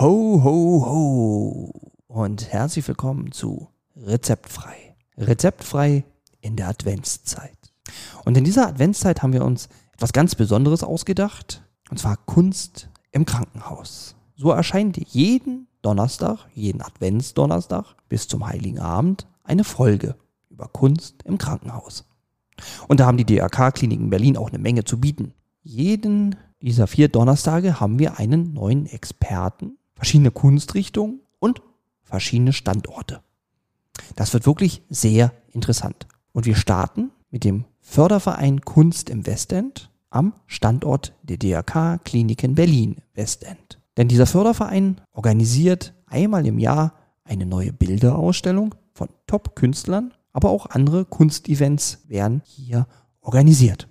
Ho, ho, ho und herzlich willkommen zu Rezeptfrei. Rezeptfrei in der Adventszeit. Und in dieser Adventszeit haben wir uns etwas ganz Besonderes ausgedacht, und zwar Kunst im Krankenhaus. So erscheint jeden Donnerstag, jeden Adventsdonnerstag bis zum Heiligen Abend eine Folge über Kunst im Krankenhaus. Und da haben die DRK-Kliniken Berlin auch eine Menge zu bieten. Jeden dieser vier Donnerstage haben wir einen neuen Experten, verschiedene Kunstrichtungen und verschiedene Standorte. Das wird wirklich sehr interessant. Und wir starten mit dem Förderverein Kunst im Westend am Standort der DRK Kliniken Berlin Westend. Denn dieser Förderverein organisiert einmal im Jahr eine neue Bilderausstellung von Top-Künstlern, aber auch andere Kunstevents werden hier organisiert.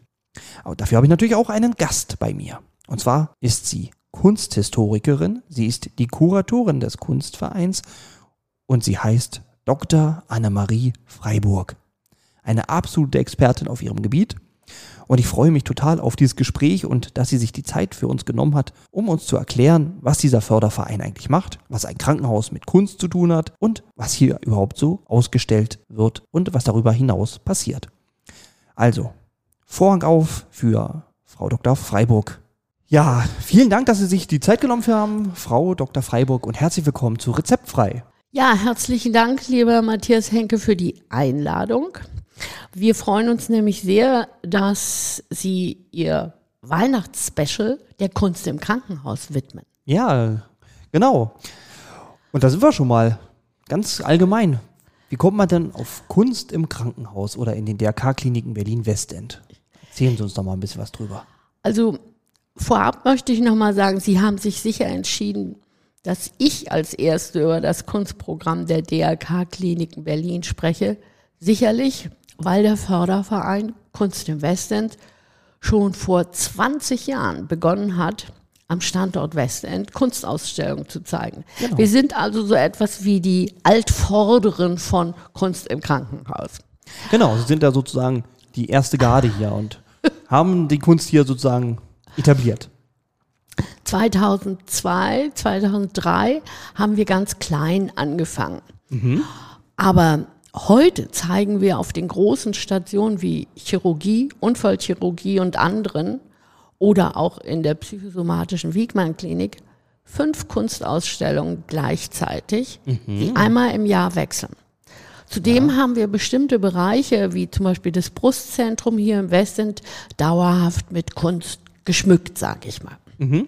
Aber dafür habe ich natürlich auch einen Gast bei mir. Und zwar ist sie Kunsthistorikerin, sie ist die Kuratorin des Kunstvereins und sie heißt Dr. Annemarie Freiburg. Eine absolute Expertin auf ihrem Gebiet. Und ich freue mich total auf dieses Gespräch und dass sie sich die Zeit für uns genommen hat, um uns zu erklären, was dieser Förderverein eigentlich macht, was ein Krankenhaus mit Kunst zu tun hat und was hier überhaupt so ausgestellt wird und was darüber hinaus passiert. Also, Vorhang auf für Frau Dr. Freiburg. Ja, vielen Dank, dass Sie sich die Zeit genommen haben, Frau Dr. Freiburg, und herzlich willkommen zu Rezeptfrei. Ja, herzlichen Dank, lieber Matthias Henke, für die Einladung. Wir freuen uns nämlich sehr, dass Sie Ihr Weihnachtsspecial der Kunst im Krankenhaus widmen. Ja, genau. Und da sind wir schon mal ganz allgemein. Wie kommt man denn auf Kunst im Krankenhaus oder in den DRK-Kliniken Berlin-Westend? Erzählen Sie uns doch mal ein bisschen was drüber. Also vorab möchte ich nochmal sagen, Sie haben sich sicher entschieden, dass ich als Erste über das Kunstprogramm der DRK-Kliniken Berlin spreche. Sicherlich, weil der Förderverein Kunst im Westend schon vor 20 Jahren begonnen hat, am Standort Westend Kunstausstellungen zu zeigen. Genau. Wir sind also so etwas wie die Altvorderen von Kunst im Krankenhaus. Genau, Sie sind da sozusagen die erste Garde hier und haben die Kunst hier sozusagen etabliert. 2002, 2003 haben wir ganz klein angefangen. Mhm. Aber heute zeigen wir auf den großen Stationen wie Chirurgie, Unfallchirurgie und anderen oder auch in der psychosomatischen Wiegmann-Klinik fünf Kunstausstellungen gleichzeitig, mhm. die einmal im Jahr wechseln. Zudem ja. haben wir bestimmte Bereiche, wie zum Beispiel das Brustzentrum hier im Westend, dauerhaft mit Kunst geschmückt, sage ich mal. Mhm.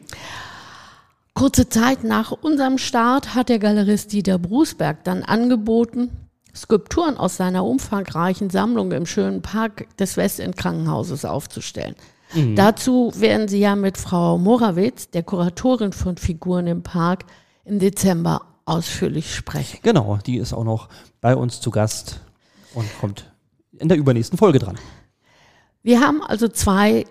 Kurze Zeit nach unserem Start hat der Galerist Dieter Brusberg dann angeboten, Skulpturen aus seiner umfangreichen Sammlung im schönen Park des Westend Krankenhauses aufzustellen. Mhm. Dazu werden Sie ja mit Frau Morawitz, der Kuratorin von Figuren im Park, im Dezember ausführlich sprechen. Genau, die ist auch noch bei uns zu Gast und kommt in der übernächsten Folge dran. Wir haben also zwei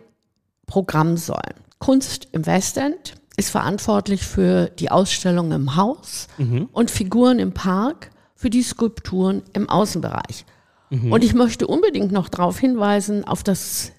Programmsäulen. Kunst im Westend ist verantwortlich für die Ausstellung im Haus mhm. und Figuren im Park für die Skulpturen im Außenbereich. Mhm. Und ich möchte unbedingt noch darauf hinweisen, auf das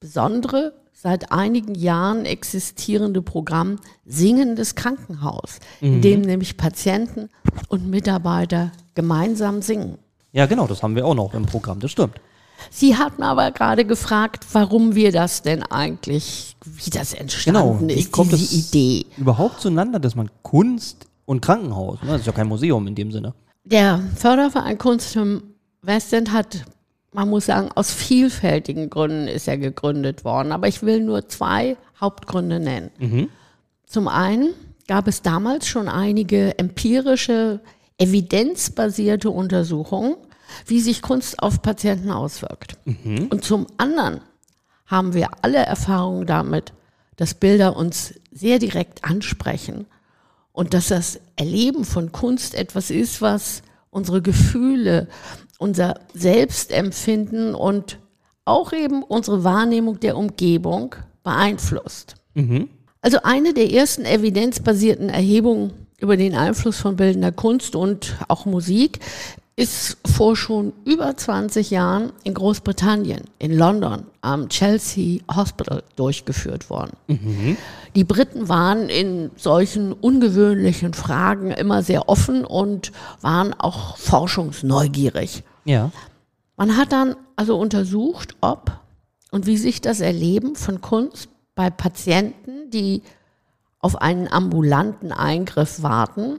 besondere, seit einigen Jahren existierende Programm Singendes Krankenhaus, mhm. in dem nämlich Patienten und Mitarbeiter gemeinsam singen. Ja, genau, das haben wir auch noch im Programm, das stimmt. Sie hatten aber gerade gefragt, warum wir das denn eigentlich, wie das entstanden genau, wie ist, kommt diese Idee. Überhaupt zueinander, dass man Kunst und Krankenhaus, ne? das ist ja kein Museum in dem Sinne. Der Förderverein Kunst im Westend hat, man muss sagen, aus vielfältigen Gründen ist er gegründet worden. Aber ich will nur zwei Hauptgründe nennen. Mhm. Zum einen gab es damals schon einige empirische, evidenzbasierte Untersuchungen wie sich Kunst auf Patienten auswirkt. Mhm. Und zum anderen haben wir alle Erfahrungen damit, dass Bilder uns sehr direkt ansprechen und dass das Erleben von Kunst etwas ist, was unsere Gefühle, unser Selbstempfinden und auch eben unsere Wahrnehmung der Umgebung beeinflusst. Mhm. Also eine der ersten evidenzbasierten Erhebungen über den Einfluss von bildender Kunst und auch Musik ist vor schon über 20 Jahren in Großbritannien, in London, am Chelsea Hospital durchgeführt worden. Die Briten waren in solchen ungewöhnlichen Fragen immer sehr offen und waren auch forschungsneugierig. Ja. Man hat dann also untersucht, ob und wie sich das Erleben von Kunst bei Patienten, die auf einen ambulanten Eingriff warten,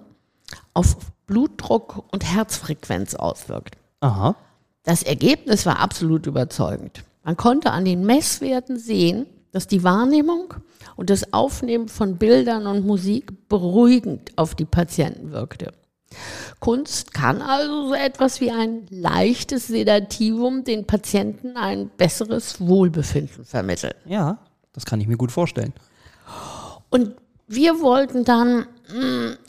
auf Blutdruck und Herzfrequenz auswirkt. Aha. Das Ergebnis war absolut überzeugend. Man konnte an den Messwerten sehen, dass die Wahrnehmung und das Aufnehmen von Bildern und Musik beruhigend auf die Patienten wirkte. Kunst kann also so etwas wie ein leichtes Sedativum den Patienten ein besseres Wohlbefinden vermitteln. Ja, das kann ich mir gut vorstellen. Und wir wollten dann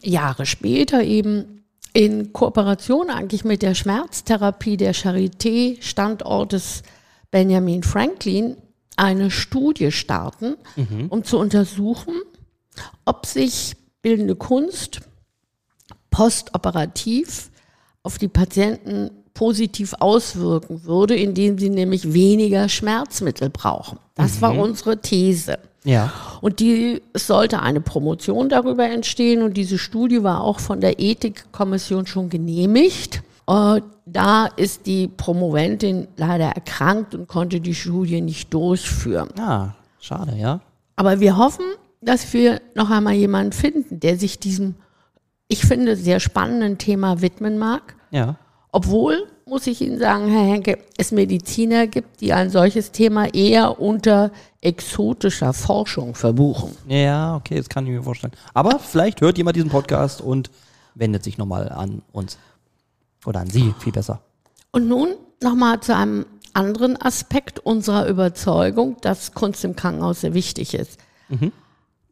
Jahre später eben in Kooperation eigentlich mit der Schmerztherapie der Charité Standortes Benjamin Franklin eine Studie starten, um zu untersuchen, ob sich bildende Kunst postoperativ auf die Patienten positiv auswirken würde, indem sie nämlich weniger Schmerzmittel brauchen. Das war unsere These. Ja. Und die, es sollte eine Promotion darüber entstehen und diese Studie war auch von der Ethikkommission schon genehmigt. Äh, da ist die Promoventin leider erkrankt und konnte die Studie nicht durchführen. Ah, schade, ja. Aber wir hoffen, dass wir noch einmal jemanden finden, der sich diesem, ich finde, sehr spannenden Thema widmen mag. Ja. Obwohl, muss ich Ihnen sagen, Herr Henke, es Mediziner gibt, die ein solches Thema eher unter exotischer Forschung verbuchen. Ja, okay, das kann ich mir vorstellen. Aber vielleicht hört jemand diesen Podcast und wendet sich nochmal an uns. Oder an Sie, viel besser. Und nun nochmal zu einem anderen Aspekt unserer Überzeugung, dass Kunst im Krankenhaus sehr wichtig ist.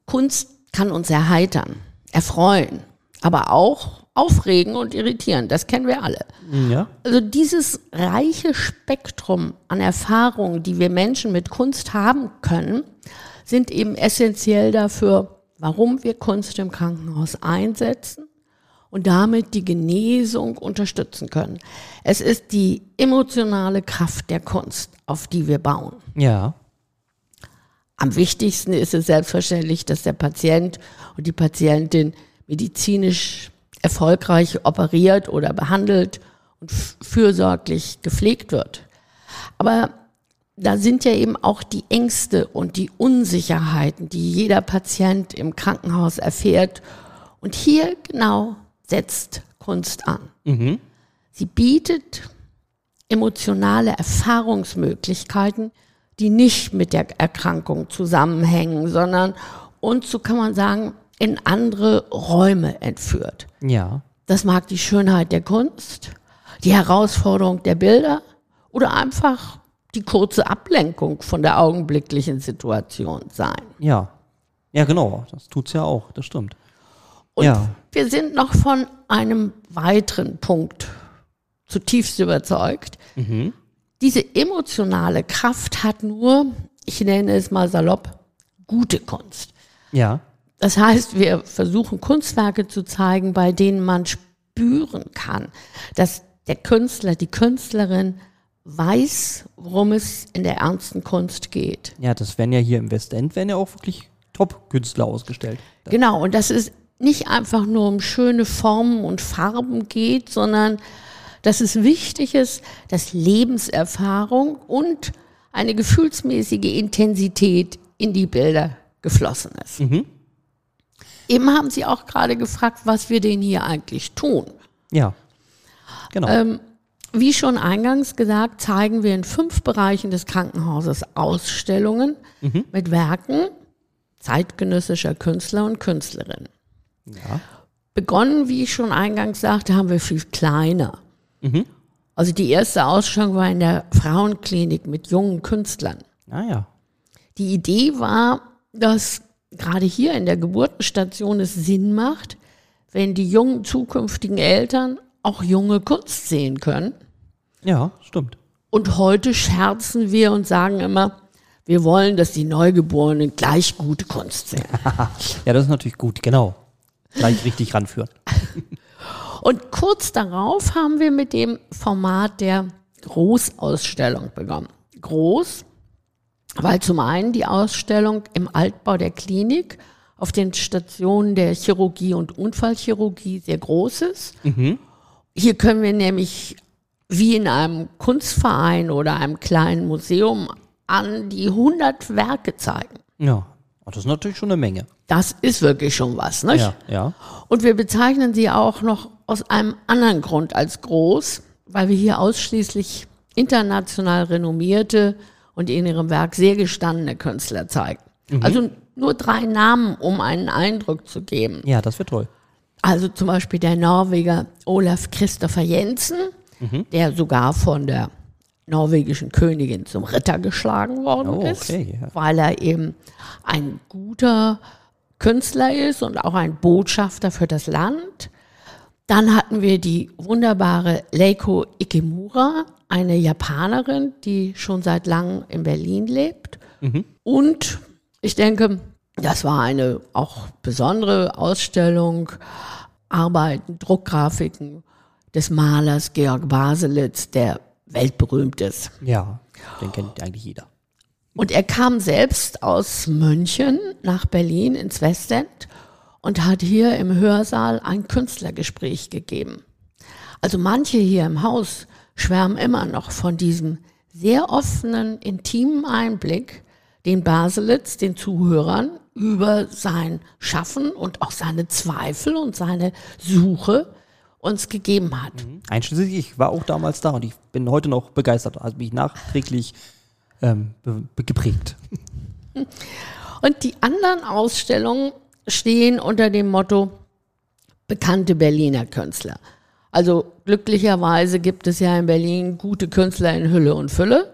Kunst kann uns erheitern, erfreuen, aber auch aufregen und irritieren. Das kennen wir alle. Ja. Also dieses reiche Spektrum an Erfahrungen, die wir Menschen mit Kunst haben können, sind eben essentiell dafür, warum wir Kunst im Krankenhaus einsetzen und damit die Genesung unterstützen können. Es ist die emotionale Kraft der Kunst, auf die wir bauen. Ja. Am wichtigsten ist es selbstverständlich, dass der Patient und die Patientin medizinisch erfolgreich operiert oder behandelt und fürsorglich gepflegt wird. Aber da sind ja eben auch die Ängste und die Unsicherheiten, die jeder Patient im Krankenhaus erfährt. Und hier genau setzt Kunst an. Sie bietet emotionale Erfahrungsmöglichkeiten, die nicht mit der Erkrankung zusammenhängen, sondern uns, so kann man sagen, in andere Räume entführt. Ja. Das mag die Schönheit der Kunst, die Herausforderung der Bilder oder einfach die kurze Ablenkung von der augenblicklichen Situation sein. Ja. Ja, genau. Das tut's ja auch. Das stimmt. Und Ja. wir sind noch von einem weiteren Punkt zutiefst überzeugt. Diese emotionale Kraft hat nur, ich nenne es mal salopp, gute Kunst. Ja. Das heißt, wir versuchen Kunstwerke zu zeigen, bei denen man spüren kann, dass der Künstler, die Künstlerin weiß, worum es in der ernsten Kunst geht. Ja, das werden ja hier im Westend, werden ja auch wirklich Top-Künstler ausgestellt. Genau, und dass es nicht einfach nur um schöne Formen und Farben geht, sondern dass es wichtig ist, dass Lebenserfahrung und eine gefühlsmäßige Intensität in die Bilder geflossen ist. Eben haben Sie auch gerade gefragt, was wir denn hier eigentlich tun. Ja. Genau. Ähm, wie schon eingangs gesagt, zeigen wir in fünf Bereichen des Krankenhauses Ausstellungen mit Werken zeitgenössischer Künstler und Künstlerinnen. ja. Begonnen, wie ich schon eingangs sagte, haben wir viel kleiner. Also die erste Ausstellung war in der Frauenklinik mit jungen Künstlern. Ah ja. Die Idee war, dass gerade hier in der Geburtenstation es Sinn macht, wenn die jungen zukünftigen Eltern auch junge Kunst sehen können. Ja, stimmt. Und heute scherzen wir und sagen immer, wir wollen, dass die Neugeborenen gleich gute Kunst sehen. Ja, das ist natürlich gut, genau. Gleich richtig ranführen. Und kurz darauf haben wir mit dem Format der Großausstellung begonnen. Groß, weil zum einen die Ausstellung im Altbau der Klinik auf den Stationen der Chirurgie und Unfallchirurgie sehr groß ist. Hier können wir nämlich wie in einem Kunstverein oder einem kleinen Museum an die 100 Werke zeigen. Ja, Oh, das ist natürlich schon eine Menge. Das ist wirklich schon was, nicht? Ja, ja. Und wir bezeichnen sie auch noch aus einem anderen Grund als groß, weil wir hier ausschließlich international renommierte und in ihrem Werk sehr gestandene Künstler zeigen. Also nur drei Namen, um einen Eindruck zu geben. Ja, das wird toll. Also zum Beispiel der Norweger Olaf Christopher Jensen, der sogar von der norwegischen Königin zum Ritter geschlagen worden Oh, ist, okay, ja. weil er eben ein guter Künstler ist und auch ein Botschafter für das Land. Dann hatten wir die wunderbare Leiko Ikemura, eine Japanerin, die schon seit langem in Berlin lebt. Und ich denke, das war eine auch besondere Ausstellung, Arbeiten, Druckgrafiken des Malers Georg Baselitz, der weltberühmt ist. Ja, den kennt eigentlich jeder. Und er kam selbst aus München nach Berlin ins Westend und hat hier im Hörsaal ein Künstlergespräch gegeben. Also manche hier im Haus schwärmen immer noch von diesem sehr offenen, intimen Einblick, den Baselitz den Zuhörern über sein Schaffen und auch seine Zweifel und seine Suche uns gegeben hat. Einschließlich, ich war auch damals da und ich bin heute noch begeistert, hat mich nachträglich ähm, geprägt. Und die anderen Ausstellungen stehen unter dem Motto bekannte Berliner Künstler. Also glücklicherweise gibt es ja in Berlin gute Künstler in Hülle und Fülle.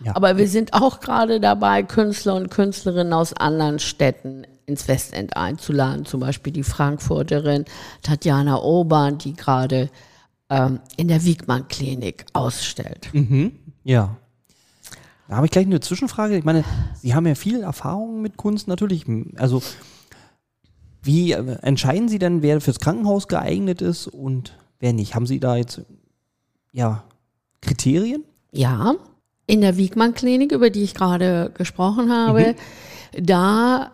Ja. Aber wir sind auch gerade dabei, Künstler und Künstlerinnen aus anderen Städten ins Westend einzuladen. Zum Beispiel die Frankfurterin Tatjana Urban, die gerade ähm, in der Wiegmann-Klinik ausstellt. Ja. Da habe ich gleich eine Zwischenfrage. Ich meine, Sie haben ja viel Erfahrung mit Kunst natürlich. Also, wie äh, entscheiden Sie denn, wer fürs Krankenhaus geeignet ist und wer nicht? Haben Sie da jetzt, ja, Kriterien? Ja, in der Wiegmann-Klinik, über die ich gerade gesprochen habe, da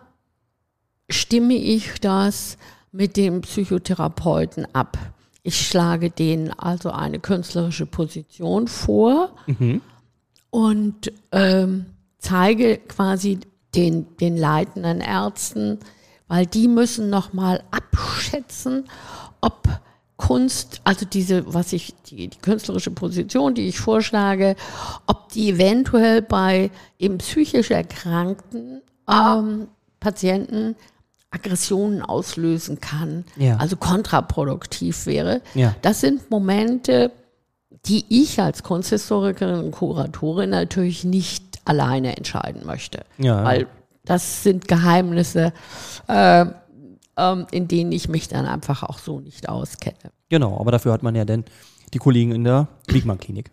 stimme ich das mit dem Psychotherapeuten ab. Ich schlage denen also eine künstlerische Position vor und ähm, zeige quasi den, den leitenden Ärzten, weil die müssen nochmal abschätzen, ob Kunst, also diese, was ich, die, die künstlerische Position, die ich vorschlage, ob die eventuell bei eben psychisch erkrankten ähm, Patienten Aggressionen auslösen kann, Ja. also kontraproduktiv wäre. Ja. Das sind Momente, die ich als Kunsthistorikerin und Kuratorin natürlich nicht alleine entscheiden möchte. Ja. Weil das sind Geheimnisse, äh, ähm, in denen ich mich dann einfach auch so nicht auskenne. Genau, aber dafür hat man ja dann die Kollegen in der Wiegmann-Klinik.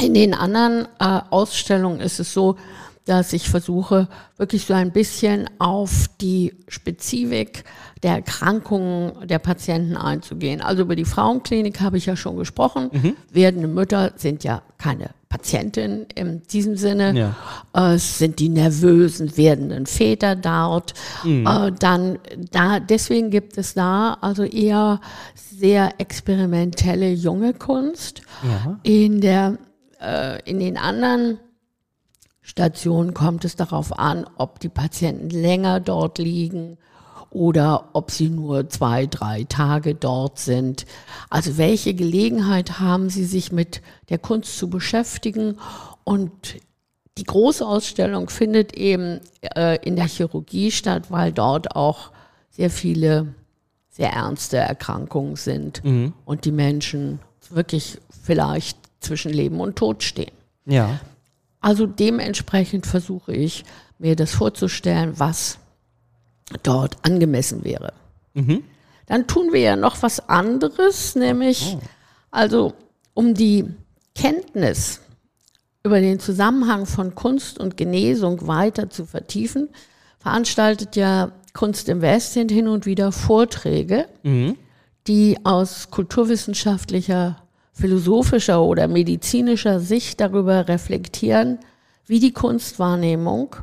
In den anderen äh, Ausstellungen ist es so, dass ich versuche, wirklich so ein bisschen auf die Spezifik der Erkrankungen der Patienten einzugehen. Also über die Frauenklinik habe ich ja schon gesprochen. Werdende Mütter sind ja keine Patientin in diesem Sinne. Ja. Äh, Es sind die nervösen werdenden Väter dort. Äh, dann da, deswegen gibt es da also eher sehr experimentelle junge Kunst. Ja. In der äh, in den anderen Stationen kommt es darauf an, ob die Patienten länger dort liegen oder ob sie nur zwei, drei Tage dort sind. Also welche Gelegenheit haben sie, sich mit der Kunst zu beschäftigen? Und die Großausstellung findet eben äh, in der Chirurgie statt, weil dort auch sehr viele sehr ernste Erkrankungen sind und die Menschen wirklich vielleicht zwischen Leben und Tod stehen. Ja. Also dementsprechend versuche ich mir das vorzustellen, was dort angemessen wäre. Dann tun wir ja noch was anderes, nämlich also um die Kenntnis über den Zusammenhang von Kunst und Genesung weiter zu vertiefen, veranstaltet ja Kunst im Westend hin und wieder Vorträge, die aus kulturwissenschaftlicher, philosophischer oder medizinischer Sicht darüber reflektieren, wie die Kunstwahrnehmung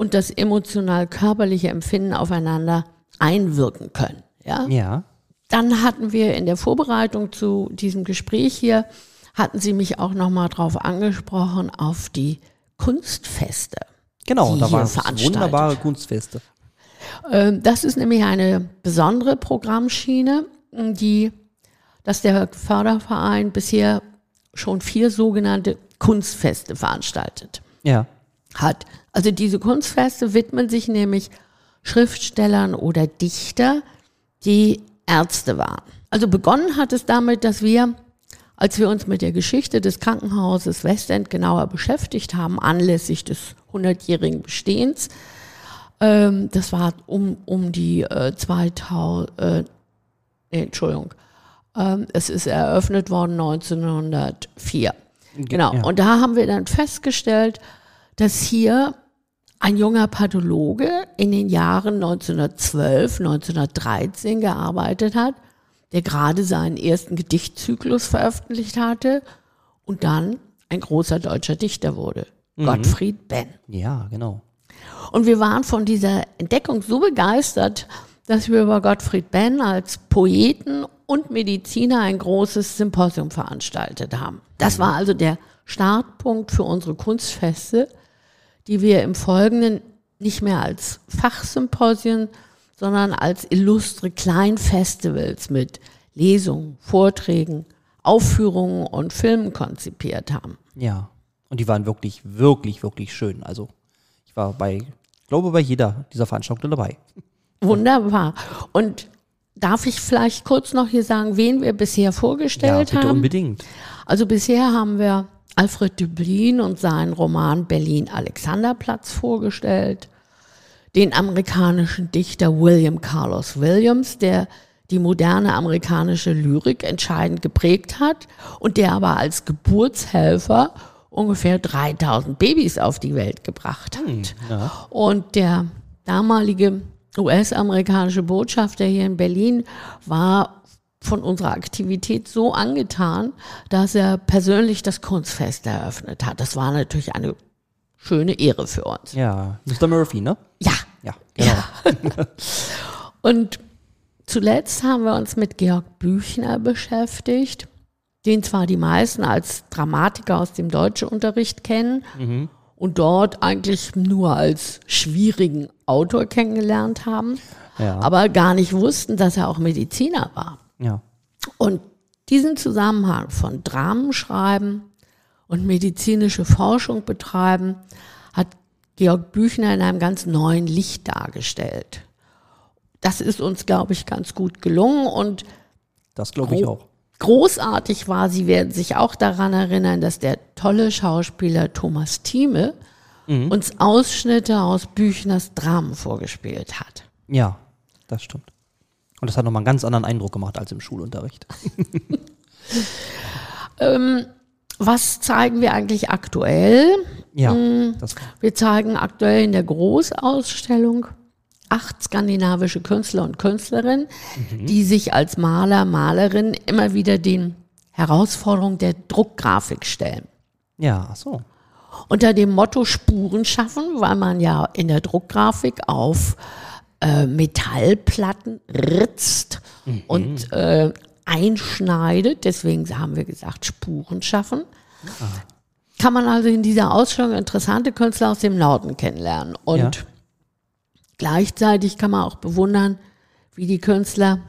und das emotional-körperliche Empfinden aufeinander einwirken können. Ja? Ja. Dann hatten wir in der Vorbereitung zu diesem Gespräch hier, hatten Sie mich auch nochmal drauf angesprochen, auf die Kunstfeste. Genau, die da hier waren wunderbare Kunstfeste. Ähm, Das ist nämlich eine besondere Programmschiene, die, dass der Förderverein bisher schon vier sogenannte Kunstfeste veranstaltet Ja. hat. Also diese Kunstfeste widmen sich nämlich Schriftstellern oder Dichter, die Ärzte waren. Also begonnen hat es damit, dass wir, als wir uns mit der Geschichte des Krankenhauses Westend genauer beschäftigt haben, anlässlich des 100-jährigen Bestehens, ähm, das war um, um die äh, 2000, äh, nee, Entschuldigung, ähm, es ist eröffnet worden 1904. Genau. ja. Und da haben wir dann festgestellt, dass hier ein junger Pathologe in den Jahren 1912, 1913 gearbeitet hat, der gerade seinen ersten Gedichtzyklus veröffentlicht hatte und dann ein großer deutscher Dichter wurde. Gottfried Benn. Ja, genau. Und wir waren von dieser Entdeckung so begeistert, dass wir über Gottfried Benn als Poeten und Mediziner ein großes Symposium veranstaltet haben. Das war also der Startpunkt für unsere Kunstfeste, die wir im Folgenden nicht mehr als Fachsymposien, sondern als illustre Kleinfestivals mit Lesungen, Vorträgen, Aufführungen und Filmen konzipiert haben. Ja. Und die waren wirklich, wirklich, wirklich schön. Also ich war bei, ich glaube, bei jeder dieser Veranstaltungen dabei. Wunderbar. Und darf ich vielleicht kurz noch hier sagen, wen wir bisher Ja, vorgestellt bitte haben? unbedingt. Also bisher haben wir Alfred Dublin und seinen Roman Berlin Alexanderplatz vorgestellt, den amerikanischen Dichter William Carlos Williams, der die moderne amerikanische Lyrik entscheidend geprägt hat und der aber als Geburtshelfer ungefähr 3000 Babys auf die Welt gebracht hat. Und der damalige US-amerikanische Botschafter hier in Berlin war von unserer Aktivität so angetan, dass er persönlich das Kunstfest eröffnet hat. Das war natürlich eine schöne Ehre für uns. Ja, Mr. Murphy, ne? Ja. Ja, genau. Und zuletzt haben wir uns mit Georg Büchner beschäftigt, den zwar die meisten als Dramatiker aus dem Deutscheunterricht kennen und dort eigentlich nur als schwierigen Autor kennengelernt haben, Ja. aber gar nicht wussten, dass er auch Mediziner war. Ja. Und diesen Zusammenhang von Dramenschreiben und medizinische Forschung betreiben, hat Georg Büchner in einem ganz neuen Licht dargestellt. Das ist uns, glaube ich, ganz gut gelungen und Das glaube ich auch. großartig war, Sie werden sich auch daran erinnern, dass der tolle Schauspieler Thomas Thieme uns Ausschnitte aus Büchners Dramen vorgespielt hat. Ja, das stimmt. Und das hat nochmal einen ganz anderen Eindruck gemacht als im Schulunterricht. Was zeigen wir eigentlich aktuell? Ja, das, Wir zeigen aktuell in der Großausstellung acht skandinavische Künstler und Künstlerinnen, die sich als Maler, Malerin immer wieder den Herausforderungen der Druckgrafik stellen. ja, ach so. Unter dem Motto Spuren schaffen, weil man ja in der Druckgrafik auf äh, Metallplatten ritzt und äh, einschneidet. Deswegen haben wir gesagt, Spuren schaffen. Kann man also in dieser Ausstellung interessante Künstler aus dem Norden kennenlernen. Und Ja. gleichzeitig kann man auch bewundern, wie die Künstler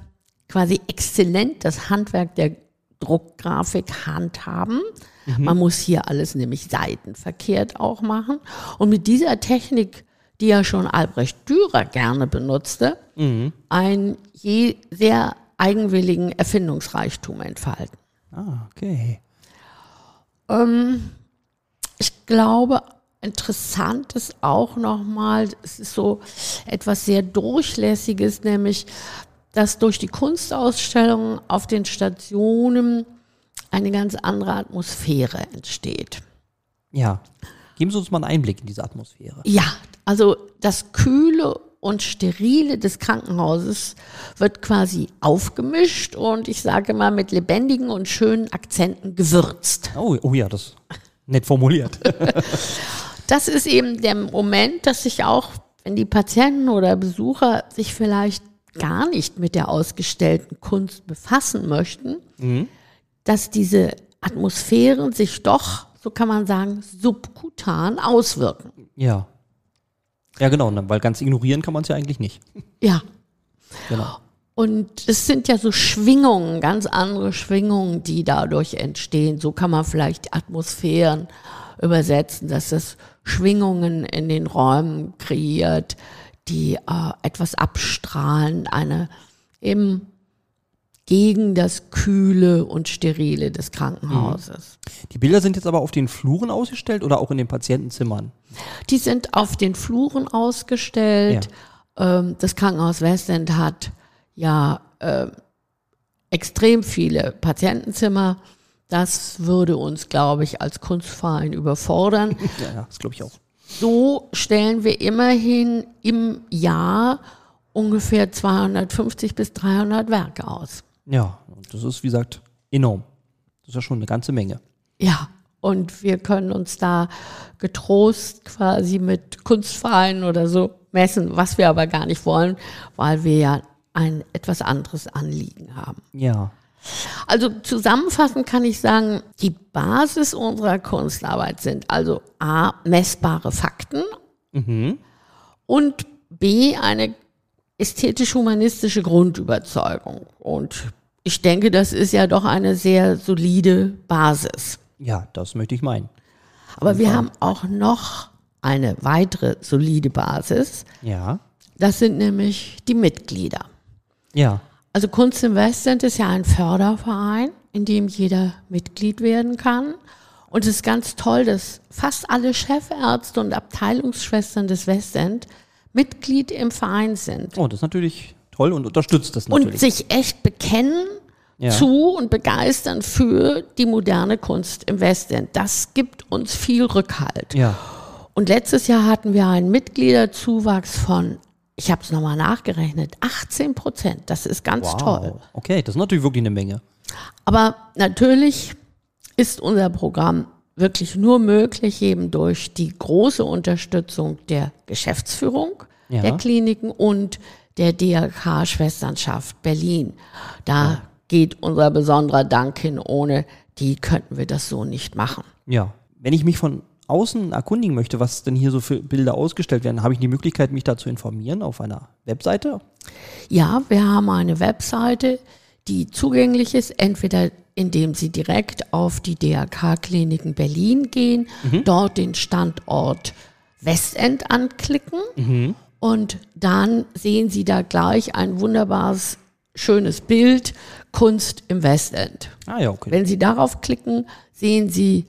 quasi exzellent das Handwerk der Druckgrafik handhaben. Man muss hier alles nämlich seitenverkehrt auch machen. Und mit dieser Technik, die ja schon Albrecht Dürer gerne benutzte, einen je sehr eigenwilligen Erfindungsreichtum entfalten. Ah, okay. Ich glaube, interessant ist auch nochmal, es ist so etwas sehr Durchlässiges, nämlich, dass durch die Kunstausstellungen auf den Stationen eine ganz andere Atmosphäre entsteht. Ja. Geben Sie uns mal einen Einblick in diese Atmosphäre. Ja, also das kühle und Sterile des Krankenhauses wird quasi aufgemischt und ich sage mal mit lebendigen und schönen Akzenten gewürzt. Oh, oh ja, das nett formuliert. das ist eben der Moment, dass sich auch, wenn die Patienten oder Besucher sich vielleicht gar nicht mit der ausgestellten Kunst befassen möchten, mhm. dass diese Atmosphären sich doch, so kann man sagen, subkutan auswirken. Ja. Ja, genau, weil ganz ignorieren kann man es ja eigentlich nicht. Ja. Genau. Und es sind ja so Schwingungen, ganz andere Schwingungen, die dadurch entstehen. So kann man vielleicht Atmosphären übersetzen, dass das Schwingungen in den Räumen kreiert, die äh, etwas abstrahlen, eine eben gegen das Kühle und Sterile des Krankenhauses. Die Bilder sind jetzt aber auf den Fluren ausgestellt oder auch in den Patientenzimmern? Die sind auf den Fluren ausgestellt. Ja. Ähm, das Krankenhaus Westend hat ja äh, extrem viele Patientenzimmer. Das würde uns, glaube ich, als Kunstverein überfordern. ja, das glaube ich auch. So stellen wir immerhin im Jahr ungefähr 250 bis 300 Werke aus. Ja, das ist, wie gesagt, enorm. Das ist ja schon eine ganze Menge. Ja, und wir können uns da getrost quasi mit Kunstvereinen oder so messen, was wir aber gar nicht wollen, weil wir ja ein etwas anderes Anliegen haben. Ja. Also zusammenfassend kann ich sagen, die Basis unserer Kunstarbeit sind also A, messbare Fakten mhm. und B, eine ästhetisch-humanistische Grundüberzeugung. Und ich denke, das ist ja doch eine sehr solide Basis. Ja, das möchte ich meinen. Aber wir haben auch noch eine weitere solide Basis. Ja. Das sind nämlich die Mitglieder. Ja. Also Kunst im Westend ist ja ein Förderverein, in dem jeder Mitglied werden kann. Und es ist ganz toll, dass fast alle Chefärzte und Abteilungsschwestern des Westend Mitglied im Verein sind. Oh, das ist natürlich toll und unterstützt das natürlich. Und sich echt bekennen ja. zu und begeistern für die moderne Kunst im Westend. Das gibt uns viel Rückhalt. Ja. Und letztes Jahr hatten wir einen Mitgliederzuwachs von, ich habe es nochmal nachgerechnet, 18 Prozent. Das ist ganz wow. toll. Okay, das ist natürlich wirklich eine Menge. Aber natürlich ist unser Programm wirklich nur möglich eben durch die große Unterstützung der Geschäftsführung ja. der Kliniken und der DRK-Schwesternschaft Berlin. Da ja. geht unser besonderer Dank hin. Ohne die könnten wir das so nicht machen. Ja, wenn ich mich von außen erkundigen möchte, was denn hier so für Bilder ausgestellt werden, habe ich die Möglichkeit, mich da zu informieren auf einer Webseite? Ja, wir haben eine Webseite, die zugänglich ist, entweder indem Sie direkt auf die DRK-Kliniken Berlin gehen, mhm. dort den Standort Westend anklicken mhm. und dann sehen Sie da gleich ein wunderbares, schönes Bild, Kunst im Westend. Ah, ja, okay. Wenn Sie darauf klicken, sehen Sie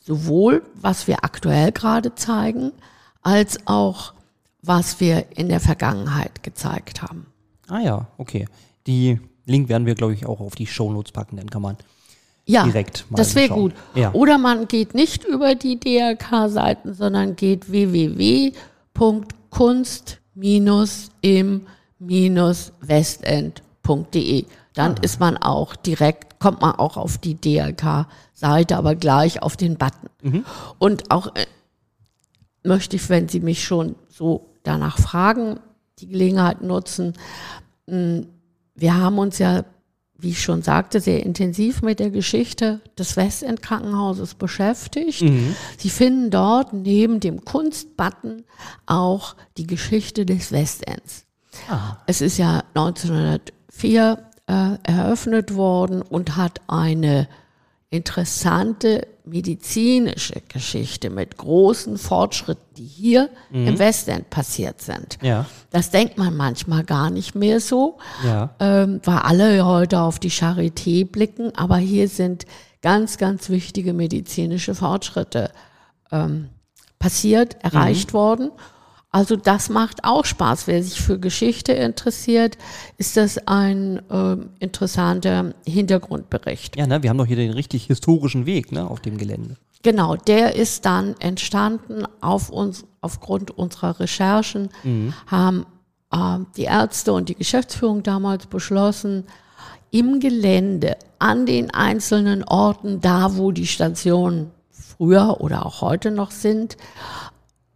sowohl, was wir aktuell gerade zeigen, als auch, was wir in der Vergangenheit gezeigt haben. Ah ja, okay. Die Link werden wir, glaube ich, auch auf die Shownotes packen, dann kann man ja, direkt mal Das wäre gut. Ja. Oder man geht nicht über die DRK-Seiten, sondern geht www.kunst-im-westend.de. Dann ah. ist man auch direkt, kommt man auch auf die DRK-Seite, aber gleich auf den Button. Mhm. Und auch äh, möchte ich, wenn Sie mich schon so danach fragen, die Gelegenheit nutzen, mh, wir haben uns ja, wie ich schon sagte, sehr intensiv mit der Geschichte des Westend Krankenhauses beschäftigt. Mhm. Sie finden dort neben dem Kunstbutton auch die Geschichte des Westends. Ah. Es ist ja 1904 äh, eröffnet worden und hat eine interessante medizinische Geschichte mit großen Fortschritten, die hier mhm. im Westend passiert sind. Ja. Das denkt man manchmal gar nicht mehr so, ja. ähm, weil alle heute auf die Charité blicken, aber hier sind ganz, ganz wichtige medizinische Fortschritte ähm, passiert, erreicht mhm. worden. Also das macht auch Spaß. Wer sich für Geschichte interessiert, ist das ein äh, interessanter Hintergrundbericht. Ja, ne, wir haben doch hier den richtig historischen Weg ne, auf dem Gelände. Genau, der ist dann entstanden auf uns, aufgrund unserer Recherchen, haben äh, die Ärzte und die Geschäftsführung damals beschlossen, im Gelände, an den einzelnen Orten, da wo die Stationen früher oder auch heute noch sind,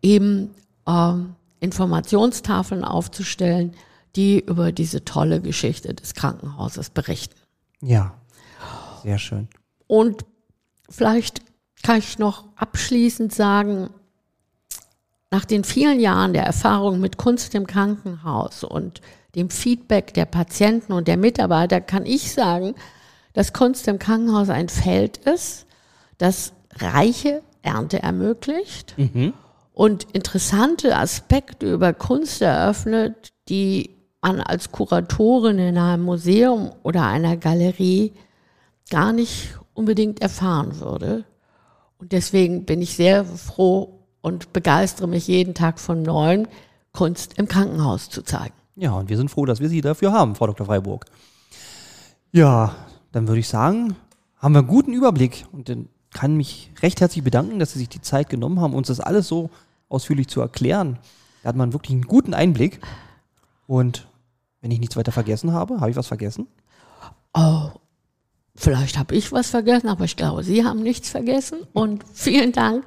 eben ähm, Informationstafeln aufzustellen, die über diese tolle Geschichte des Krankenhauses berichten. Ja, sehr schön. Und vielleicht kann ich noch abschließend sagen, nach den vielen Jahren der Erfahrung mit Kunst im Krankenhaus und dem Feedback der Patienten und der Mitarbeiter kann ich sagen, dass Kunst im Krankenhaus ein Feld ist, das reiche Ernte ermöglicht und interessante Aspekte über Kunst eröffnet, die man als Kuratorin in einem Museum oder einer Galerie gar nicht unbedingt erfahren würde. Und deswegen bin ich sehr froh und begeistere mich jeden Tag von neuem, Kunst im Krankenhaus zu zeigen. Ja, und wir sind froh, dass wir Sie dafür haben, Frau Dr. Freiburg. Ja, dann würde ich sagen, haben wir einen guten Überblick und dann kann mich recht herzlich bedanken, dass Sie sich die Zeit genommen haben, uns das alles so ausführlich zu erklären. Da hat man wirklich einen guten Einblick. Und wenn ich nichts weiter vergessen habe, habe ich was vergessen? Oh, vielleicht habe ich was vergessen, aber ich glaube, Sie haben nichts vergessen. Und vielen Dank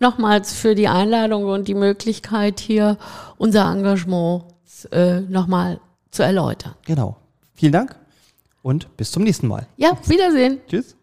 nochmals für die Einladung und die Möglichkeit, hier unser Engagement äh, nochmal zu erläutern. Genau. Vielen Dank und bis zum nächsten Mal. Ja, Wiedersehen. Tschüss.